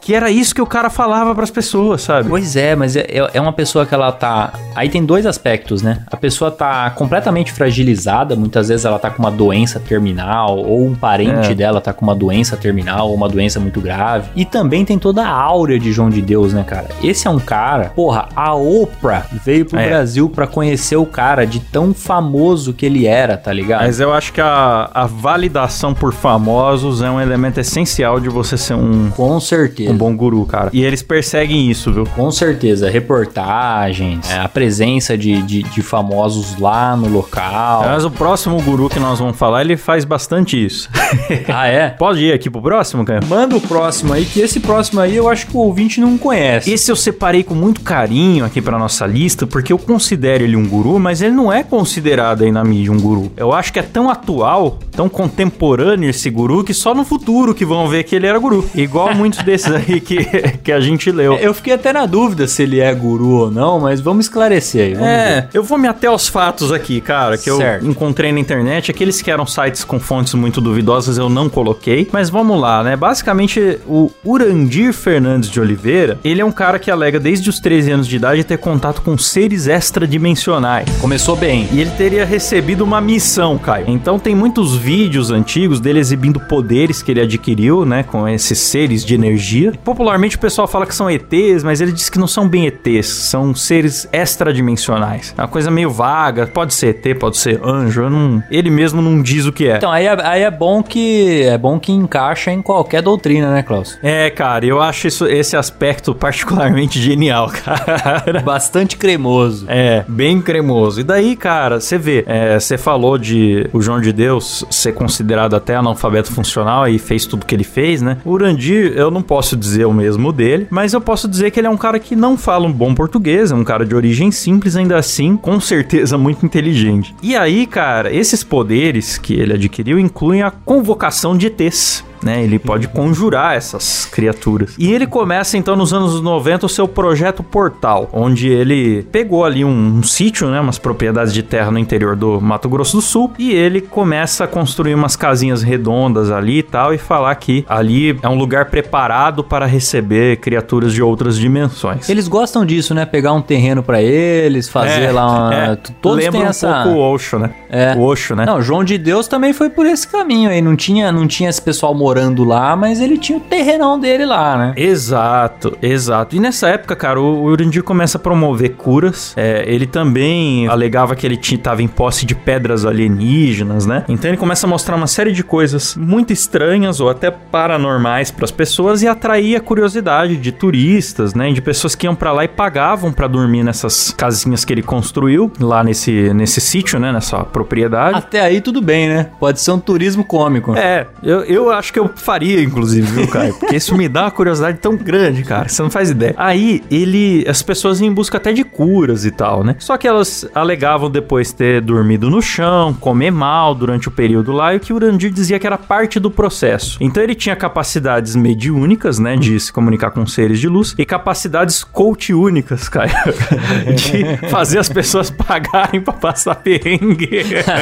que era isso que o cara falava pras pessoas, sabe? Pois é, mas é, é- é uma pessoa que ela tá. Aí tem dois aspectos, né? A pessoa tá completamente fragilizada, muitas vezes ela tá com uma doença terminal, ou um parente É. dela tá com uma doença terminal, ou uma doença muito grave. E também tem toda a áurea de João de Deus, né, cara? Esse é um cara, porra, a Oprah veio pro É. Brasil pra conhecer o cara de tão famoso que ele era, tá ligado? Mas eu acho que a, a validação por famosos é um elemento essencial de você ser um, Com certeza. um bom guru, cara. E eles perseguem isso, viu? Com certeza, reportagens, é, a presença de, de, de famosos lá no local. Mas o próximo guru que nós vamos falar, ele faz bastante isso. ah, é? Pode ir aqui pro próximo, cara? Manda o próximo aí, que esse próximo aí eu acho que o ouvinte não conhece. Esse eu separei com muito carinho aqui pra nossa lista, porque eu considero ele um guru, mas ele não é considerado aí na mídia um guru. Eu acho que é tão atual, tão contemporâneo esse guru, que só no futuro que vão ver que ele era guru. Igual muitos desses aí que, que a gente leu. Eu fiquei até na dúvida se ele é guru ou não, mas vamos esclarecer aí. Vamos É, ver. eu vou me até aos fatos aqui, cara, que Certo. eu encontrei na internet. Aqueles que eram sites com fontes muito duvidosas eu não coloquei. Mas vamos lá, né? Basicamente, o Urandir Fernandes de Oliveira, ele é um cara que alega desde os 13 anos de idade ter contato com seres extradimensionais. Começou bem. E ele teria recebido uma missão, Caio. Então tem muitos vídeos antigos dele exibindo poderes que ele adquiriu, né, com esses seres de energia. Popularmente o pessoal fala que são ETs, mas ele diz que não são bem ETs, são seres extradimensionais. É uma coisa meio vaga, pode ser ET, pode ser anjo, não- ele mesmo não diz o que é. Então, aí é, aí é bom que é bom que encaixa em qualquer doutrina, né, Klaus? É, cara, eu acho isso- esse aspecto particularmente genial, cara. Bastante cremoso. É, bem cremoso. E daí, cara, você vê, é, você falou de o João de Deus ser considerado até analfabeto funcional e fez tudo que ele fez, né? O Urandir, eu não posso dizer o mesmo dele, mas eu posso dizer que ele é um cara que não fala um bom português, é um cara de origem simples, ainda assim, com certeza muito inteligente. E aí, cara, esses poderes que ele adquiriu incluem a convocação de ETs né? Ele pode conjurar essas criaturas. E ele começa então nos anos 90 o seu projeto Portal, onde ele pegou ali um, um sítio, né, umas propriedades de terra no interior do Mato Grosso do Sul, e ele começa a construir umas casinhas redondas ali e tal e falar que ali é um lugar preparado para receber criaturas de outras dimensões. Eles gostam disso, né? Pegar um terreno pra eles, fazer É, lá uma... é. Todos Lembra têm um essa... pouco o Osho, né? É. O Osho, né? Não, João de Deus também foi por esse caminho aí. Não tinha, não tinha esse pessoal morando lá, mas ele tinha o terrenão dele lá, né? Exato, exato. E nessa época, cara, o Urandir começa a promover curas. É, ele também alegava que ele estava em posse de pedras alienígenas, né? Então ele começa a mostrar uma série de coisas muito estranhas ou até paranormais para as pessoas e atraía a curiosidade de turistas, né? De pessoas que iam para lá e pagavam para dormir nessas casinhas que ele construiu lá nesse, nesse sítio, né? Nessa propriedade. Até aí tudo bem, né? Pode ser um turismo cômico. É, eu, eu acho que eu faria, inclusive, viu, Caio? Porque isso me dá uma curiosidade tão grande, cara. Você não faz ideia. Aí, ele. As pessoas iam em busca até de curas e tal, né? Só que elas alegavam depois ter dormido no chão, comer mal durante o período lá, e o que Urandir dizia que era parte do processo. Então ele tinha capacidades mediúnicas, né? De se comunicar com seres de luz, e capacidades coachúnicas, Caio. De fazer as pessoas pagarem pra passar perrengue.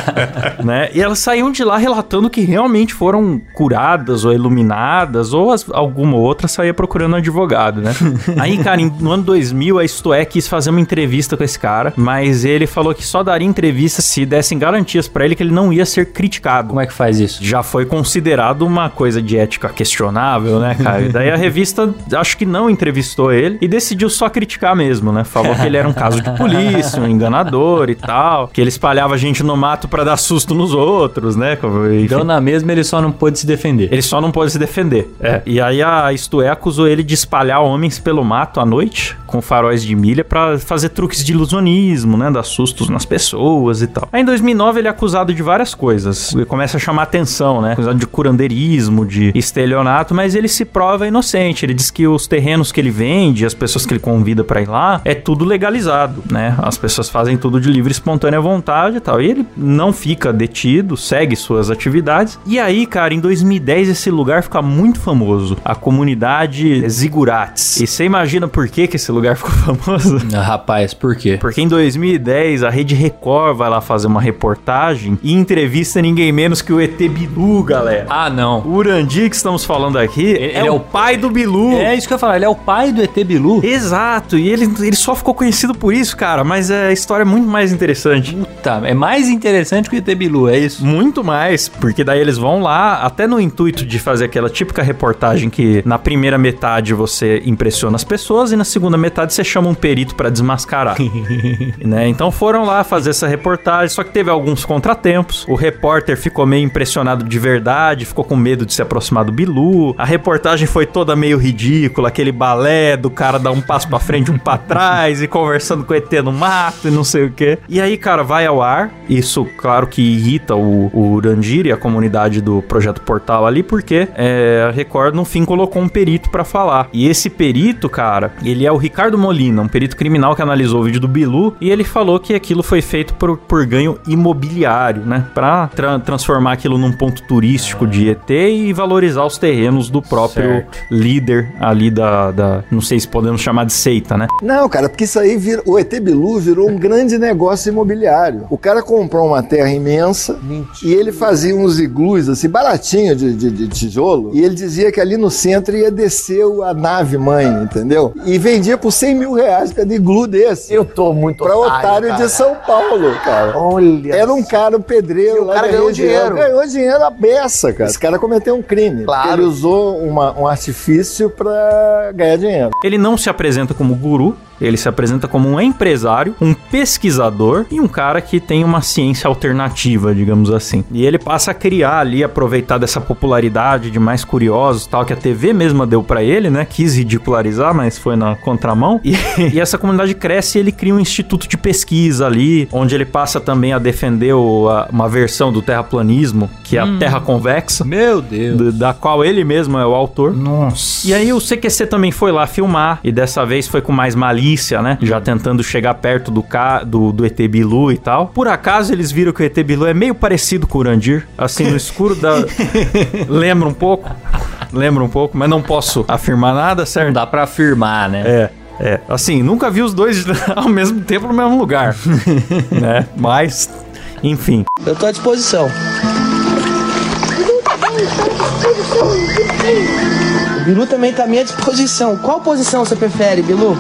né? E elas saíam de lá relatando que realmente foram curadas ou iluminadas, ou as- alguma outra saía procurando um advogado, né? Aí, cara, em- no ano 2000, a Isto É quis fazer uma entrevista com esse cara, mas ele falou que só daria entrevista se dessem garantias pra ele que ele não ia ser criticado. Como é que faz isso? Já foi considerado uma coisa de ética questionável, né, cara? E daí a revista, acho que não entrevistou ele e decidiu só criticar mesmo, né? Falou que ele era um caso de polícia, um enganador e tal, que ele espalhava gente no mato pra dar susto nos outros, né? Enfim. Deu na mesma, ele só não pôde se defender. Ele só não pôde se defender. É. E aí a Isto É acusou ele de espalhar homens pelo mato à noite, com faróis de milha, pra fazer truques de ilusionismo, né? Dar sustos nas pessoas e tal. Aí em 2009 ele é acusado de várias coisas. Ele começa a chamar atenção, né? Acusado de curandeirismo, de estelionato, mas ele se prova inocente. Ele diz que os terrenos que ele vende, as pessoas que ele convida pra ir lá, é tudo legalizado, né? As pessoas fazem tudo de livre e espontânea vontade e tal. E ele não fica detido, segue suas atividades. E aí, cara, em 2010 fez esse lugar ficar muito famoso. A comunidade Zigurates. E você imagina por que, que esse lugar ficou famoso? Ah, rapaz, por quê? Porque em 2010 a Rede Record vai lá fazer uma reportagem e entrevista ninguém menos que o ET Bilu, galera. Ah, não. O Urandir que estamos falando aqui Ele- é, ele é o o- pai do Bilu. É isso que eu ia falar, ele é o pai do ET Bilu. Exato, e ele, ele só ficou conhecido por isso, cara, mas é, a história é muito mais interessante. Puta, é mais interessante que o ET Bilu, é isso? Muito mais, porque daí eles vão lá, até no intuito de fazer aquela típica reportagem que na primeira metade você impressiona as pessoas e na segunda metade você chama um perito pra desmascarar. né? Então foram lá fazer essa reportagem, só que teve alguns contratempos. O repórter ficou meio impressionado de verdade, ficou com medo de se aproximar do Bilu. A reportagem foi toda meio ridícula, aquele balé do cara dar um passo pra frente, um pra trás e conversando com o ET no mato e não sei o que. E aí, cara, vai ao ar. Isso, claro que irrita o, o Urandir e a comunidade do Projeto Portal ali, porque é, a Record, no fim, colocou um perito pra falar. E esse perito, cara, ele é o Ricardo Molina, um perito criminal que analisou o vídeo do Bilu e ele falou que aquilo foi feito por, por ganho imobiliário, né? Pra tra- transformar aquilo num ponto turístico de ET e valorizar os terrenos do próprio Certo. líder ali da, da. Não sei se podemos chamar de seita, né? Não, cara, porque isso aí vira, o ET Bilu virou um grande negócio imobiliário. O cara comprou uma terra imensa e ele fazia uns iglus assim, baratinho de, de- de tijolo, e ele dizia que ali no centro ia descer o- a nave mãe, entendeu? E vendia por 100 mil reais cada iglu desse. Eu tô muito Pra otário cara. de São Paulo, cara. Olha. Era um cara pedreiro E o lá cara ganhou região. dinheiro. Ganhou dinheiro a beça, cara. Esse cara cometeu um crime. Claro. Ele usou uma- um artifício pra ganhar dinheiro. Ele não se apresenta como guru, ele se apresenta como um empresário, um pesquisador e um cara que tem uma ciência alternativa, digamos assim. E ele passa a criar ali, aproveitar dessa popularidade de mais curiosos, tal, que a TV mesma deu pra ele, né? Quis ridicularizar, mas foi na contramão. E, e essa comunidade cresce e ele cria um instituto de pesquisa ali, onde ele passa também a defender o- a- uma versão do terraplanismo, que é a Terra Convexa, Meu Deus. d- da qual ele mesmo é o autor. Nossa. E aí o CQC também foi lá filmar, e dessa vez foi com mais malícia, né? Já tentando chegar perto do, ca... do, do ET Bilu e tal. Por acaso eles viram que o ET Bilu é meio parecido com o Urandir, assim, no escuro da... Lembra um pouco? Lembra um pouco, mas não posso afirmar nada, Não certo? dá pra afirmar, né? É, é. Assim, nunca vi os dois ao mesmo tempo no mesmo lugar, né? Mas, enfim. Eu tô à disposição. O Bilu também tá à minha disposição. Qual posição você prefere, Bilu?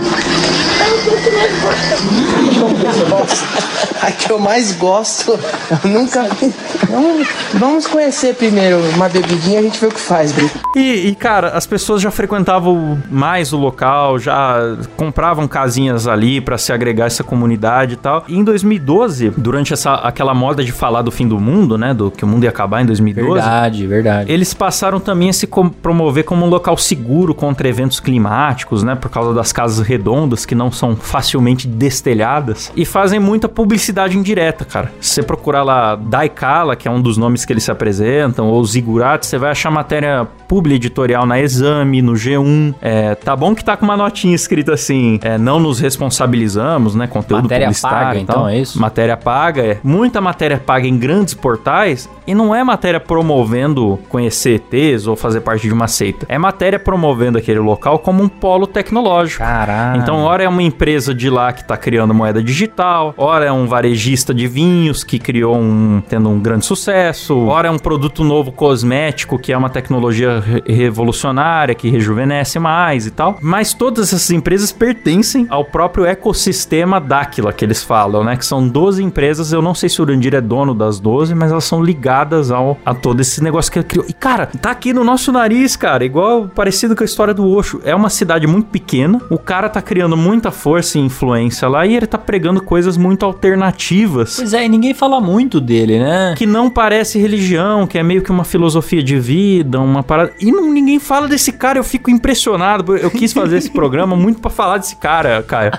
muito nervosa. A que eu mais gosto, eu nunca vi. Vamos, vamos conhecer primeiro uma bebidinha, a gente vê o que faz, Bilu. E, e, cara, as pessoas já frequentavam mais o local, já compravam casinhas ali pra se agregar a essa comunidade e tal. E em 2012, durante essa aquela moda de falar do fim do mundo, né, do que o mundo ia acabar em 2012, Verdade, verdade. eles passaram também a se com- promover como um local seguro contra eventos climáticos, né? Por causa das casas redondas que não são facilmente destelhadas. E fazem muita publicidade indireta, cara. Se você procurar lá Daikala, que é um dos nomes que eles se apresentam, ou Zigurats, você vai achar matéria publi editorial na Exame, no G1. É, tá bom que tá com uma notinha escrita assim: é, não nos responsabilizamos, né? Conteúdo Matéria publicitário paga, então, é isso? Matéria paga, é. Muita matéria paga em grandes portais e não é matéria promovendo conhecer ETs ou fazer parte de uma seita. É matéria promovendo aquele local como um polo tecnológico. Caralho. Então, ora é uma empresa de lá que tá criando moeda digital, ora é um varejista de vinhos que criou um tendo um grande sucesso, ora é um produto novo cosmético que é uma tecnologia re- revolucionária que rejuvenesce mais e tal. Mas todas essas empresas pertencem ao próprio ecossistema Dáquila que eles falam, né? Que são 12 empresas, eu não sei se o Urandir é dono das 12, mas elas são ligadas ao a todo esse negócio que ele criou. E cara, tá aqui no nosso nariz, cara, igual parecido com a história do Osho. É uma cidade muito pequena, o cara tá criando muita força e influência lá e ele tá pregando coisas muito alternativas Pois é, e ninguém fala muito dele, né? que não parece religião, que é meio que uma filosofia de vida, uma parada. E não, ninguém fala desse cara, eu fico impressionado. Eu quis fazer esse programa muito pra falar desse cara, Caio.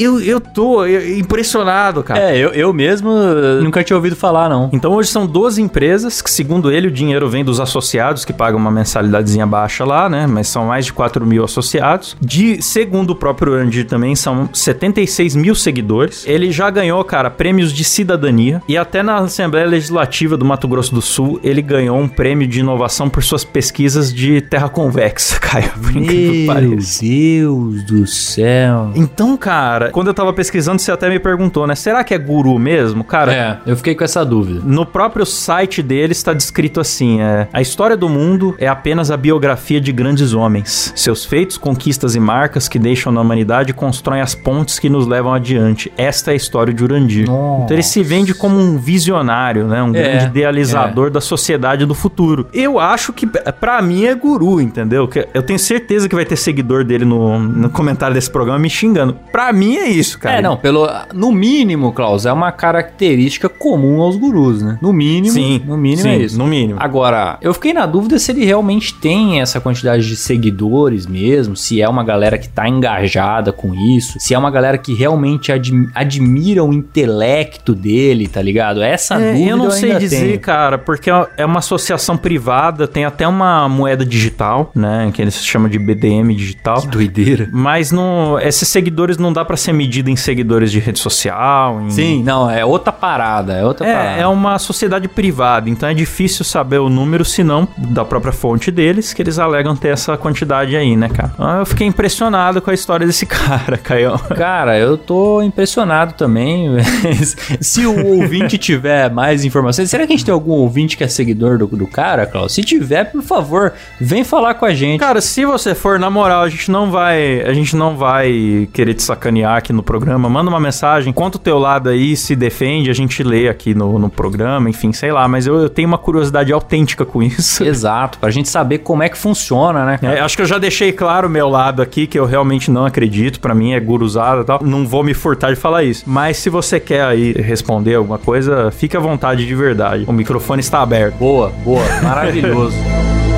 Eu, eu tô impressionado, cara. É, eu, eu mesmo eh, nunca tinha ouvido falar, não. Então hoje são 12 empresas que, segundo ele, o dinheiro vem dos associados que pagam uma mensalidadezinha baixa lá, né? Mas são mais de 4 mil associados. De, segundo o próprio Andir também, são 76 mil seguidores. Ele já ganhou, cara, prêmios de cidadania. E até na Assembleia Legislativa do Mato Grosso do Sul, ele ganhou um prêmio de inovação por suas pesquisas de terra convexa, Caio. Meu. Deus do céu. Então, cara, quando eu tava pesquisando, você até me perguntou, né? Será que é guru mesmo? Cara, É, eu fiquei com essa dúvida. no próprio site dele está descrito assim: é, a história do mundo é apenas a biografia de grandes homens. Seus feitos, conquistas e marcas que deixam na humanidade constroem as pontes que nos levam adiante. Esta é a história de Urandir. Nossa. Então ele se vende como um visionário, né? Um É, grande idealizador da sociedade do futuro. Eu acho que pra mim é guru, entendeu? Eu tenho certeza que vai ter seguidor dele no, no comentário desse programa me xingando. Pra mim é isso, cara. É, não, pelo. No mínimo, Klaus, é uma característica comum aos gurus, né? No mínimo. Sim, No mínimo sim, é isso. no mínimo. Agora, eu fiquei na dúvida se ele realmente tem essa quantidade de seguidores mesmo, se é uma galera que tá engajada com isso, se é uma galera que realmente admi- admira o intelecto dele, tá ligado? Essa É, dúvida eu não sei ainda dizer, tenho. cara, porque é uma associação privada, tem até uma moeda digital, né, que eles chamam de BDM digital. Que doideira. Mas não, esses seguidores não dá pra ser medido em seguidores de rede social. em- Sim, não, é outra parada, é outra parada. É, é uma sociedade privada, então é difícil saber o número, se não da própria fonte deles, que eles alegam ter essa quantidade aí, né, cara? Então, eu fiquei impressionado com a história desse cara, Caio. Cara, eu tô impressionado também. Se o ouvinte tiver mais informações, será que a gente tem algum ouvinte que é seguidor do, do cara, Klaus? Se tiver, por favor, vem falar com a gente. Cara, se você for, na moral, a gente não vai. A gente não vai querer te sacanear aqui no programa. Manda uma mensagem, conta o teu lado aí, se defende, a gente lê aqui no, no programa, enfim, sei lá. Mas eu, eu tenho uma curiosidade autêntica com isso. Exato, pra gente saber como é que funciona, né? É, acho que eu já deixei claro o meu lado aqui, que eu realmente não acredito. Pra mim é guruzada e tal. Não vou me furtar de falar isso. Mas se você quer aí responder alguma coisa, fique à vontade de verdade. O microfone está aberto. Boa, boa, maravilhoso.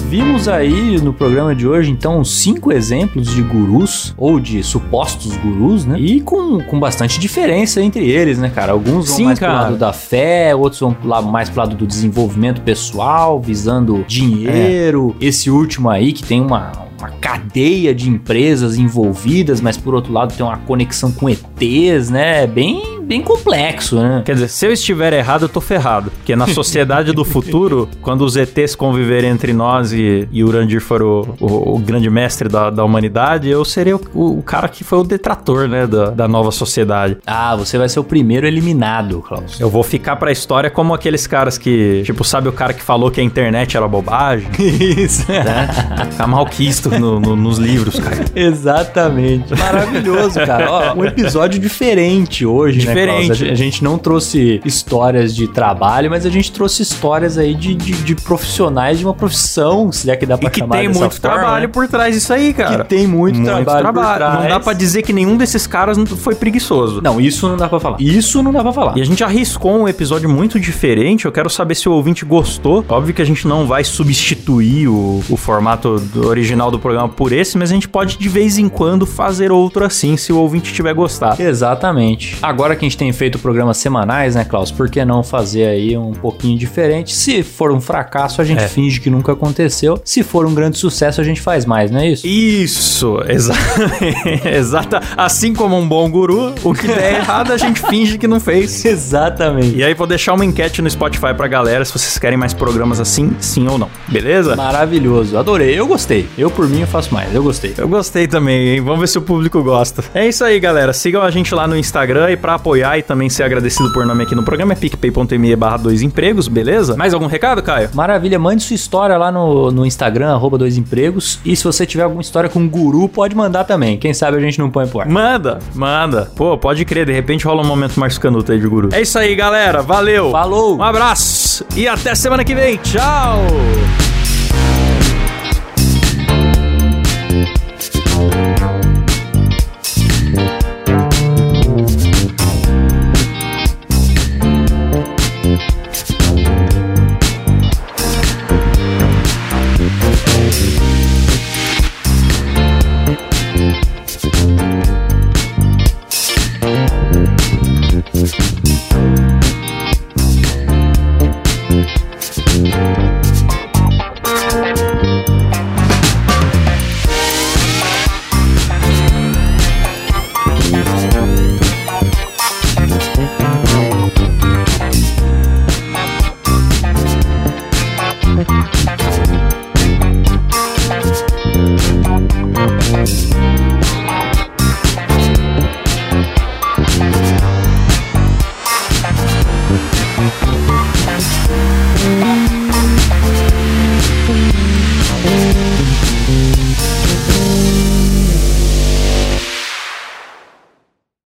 Vimos aí no programa de hoje, então, cinco exemplos de gurus, ou de supostos gurus, né? E com, com bastante diferença entre eles, né, cara? Alguns vão Sim, mais cara. pro lado da fé, outros vão lá mais pro lado do desenvolvimento pessoal, visando dinheiro. Esse último aí, que tem uma, uma cadeia de empresas envolvidas, mas por outro lado tem uma conexão com ETs, né? Bem, bem complexo, né? Quer dizer, se eu estiver errado, eu tô ferrado. Porque na sociedade do futuro, quando os ETs conviverem entre nós e, e Urandir for o, o- o grande mestre da, da humanidade, eu serei o, o cara que foi o detrator, né, da, da nova sociedade. Ah, você vai ser o primeiro eliminado, Klaus. Eu vou ficar pra história como aqueles caras que, tipo, sabe o cara que falou que a internet era bobagem? Isso. né? Ficar malquisto no- no- nos livros, cara. Exatamente. Maravilhoso, cara. Ó, um episódio diferente hoje, né, Diferente. A gente- não trouxe histórias de trabalho, mas a gente trouxe histórias aí de, de, de profissionais de uma profissão, se é que dá pra E que chamar tem dessa muito forma, trabalho né? por trás disso aí, cara. Que tem muito, trabalho, por trás. Não dá pra dizer que nenhum desses caras foi preguiçoso. Não, isso não dá pra falar. Isso não dá pra falar. E a gente arriscou um episódio muito diferente. Eu quero saber se o ouvinte gostou. Óbvio que a gente não vai substituir o, o formato do- original do programa por esse, mas a gente pode de vez em quando fazer outro assim, se o ouvinte tiver gostado. Exatamente. Agora que a gente tem feito programas semanais, né, Klaus? Por que não fazer aí um pouquinho diferente? Se for um fracasso, a gente É. finge que nunca aconteceu. Se for um grande sucesso, a gente faz mais, não é isso? Isso, exa exata. Assim como um bom guru, o que der errado a gente finge que não fez. Exatamente. E aí vou deixar uma enquete no Spotify pra galera se vocês querem mais programas assim, sim ou não. Beleza? Maravilhoso. Adorei. Eu gostei. Eu, por mim, eu faço mais. Eu gostei. Eu gostei também, hein? Vamos ver se o público gosta. É isso aí, galera. Sigam a gente lá no Instagram e pra apoiar e também ser agradecido por nome aqui no programa é picpay.me barra dois empregos, beleza? Mais algum recado, Caio? Maravilha. Mande sua história lá no, no Instagram, arroba dois empregos. E se você tiver alguma história com guru, pode mandar também. Quem sabe a gente não põe pro ar. Manda, manda. Pô, pode crer, de repente rola um momento mais canuto aí de guru. É isso aí, galera. Valeu. Falou. Um abraço e até semana que vem. Tchau.